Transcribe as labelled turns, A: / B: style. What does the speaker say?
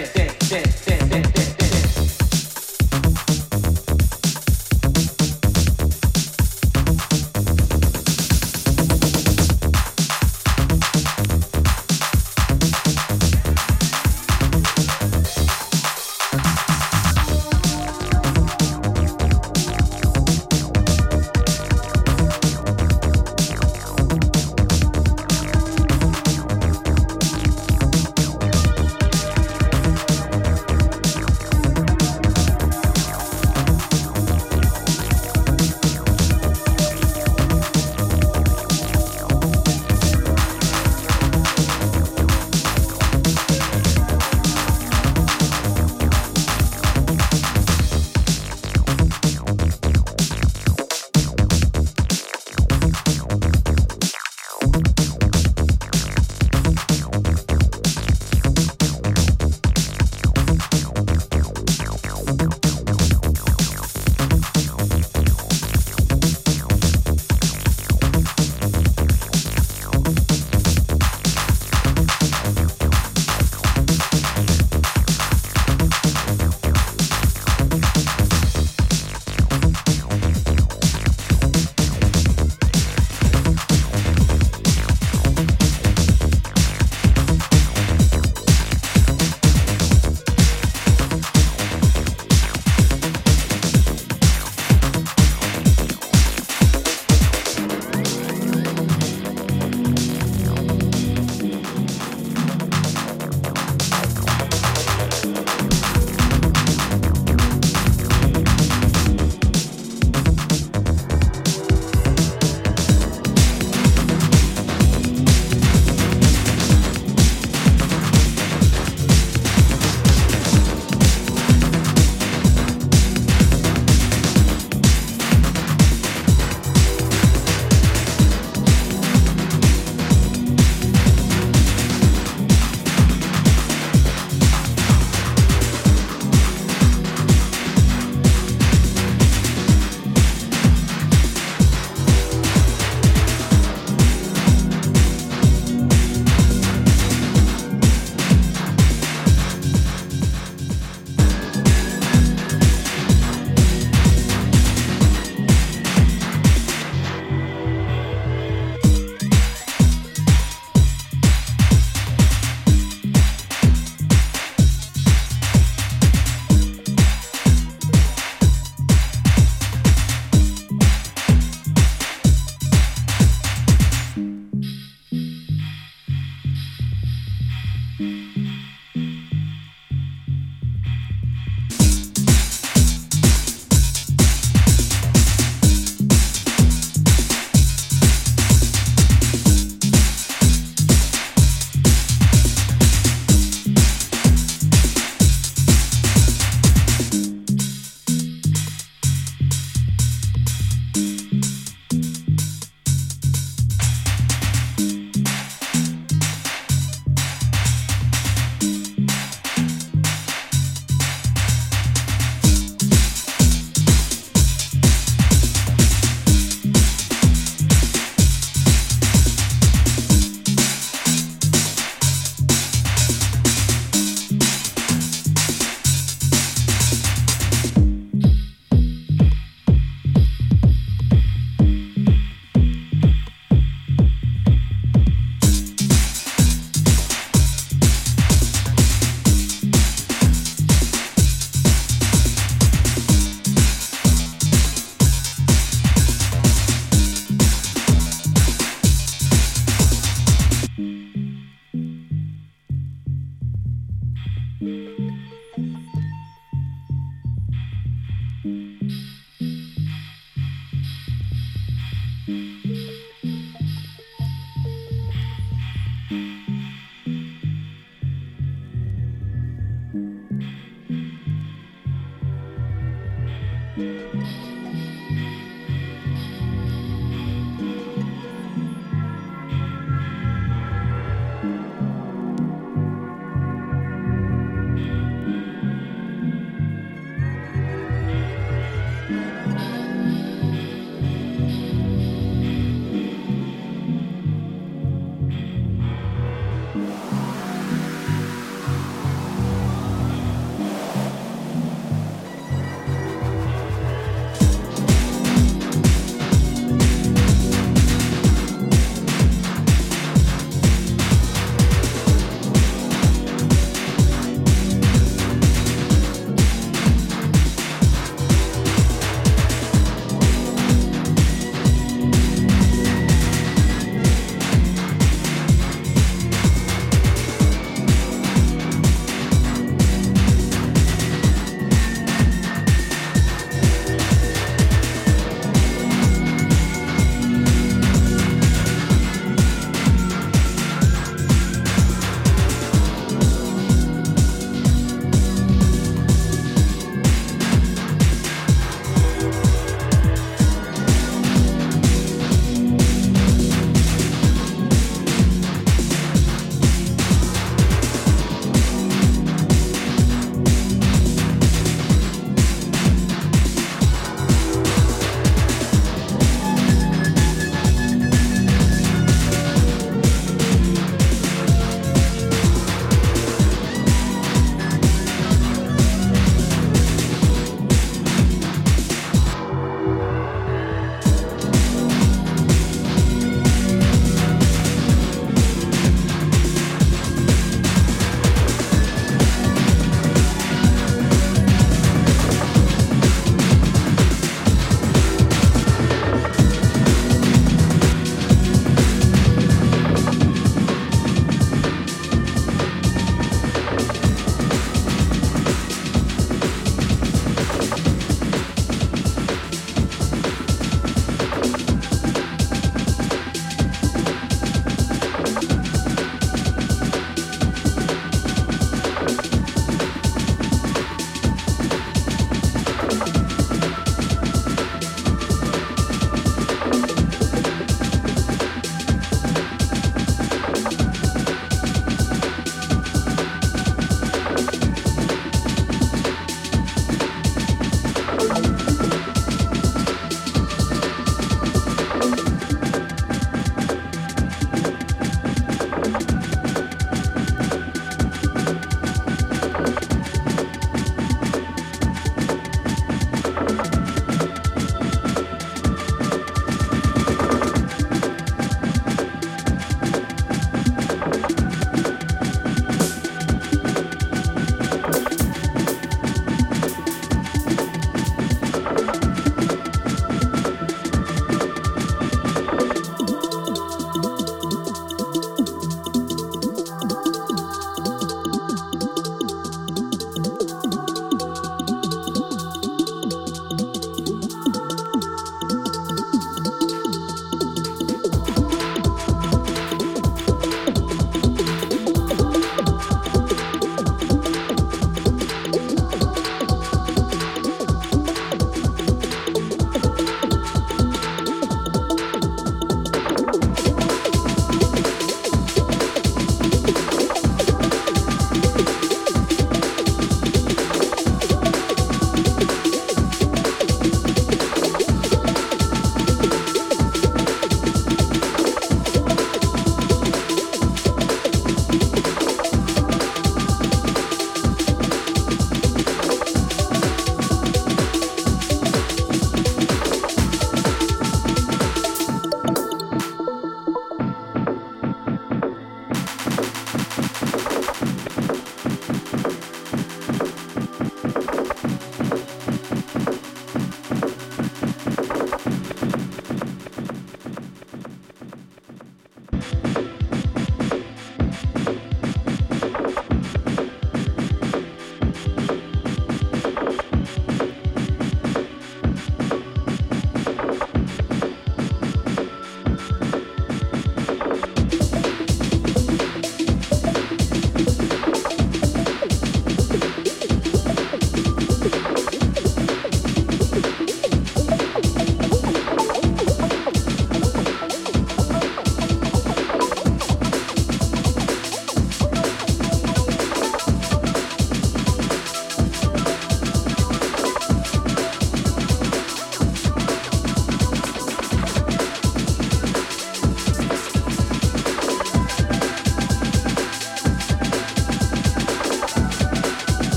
A: Yeah. dead,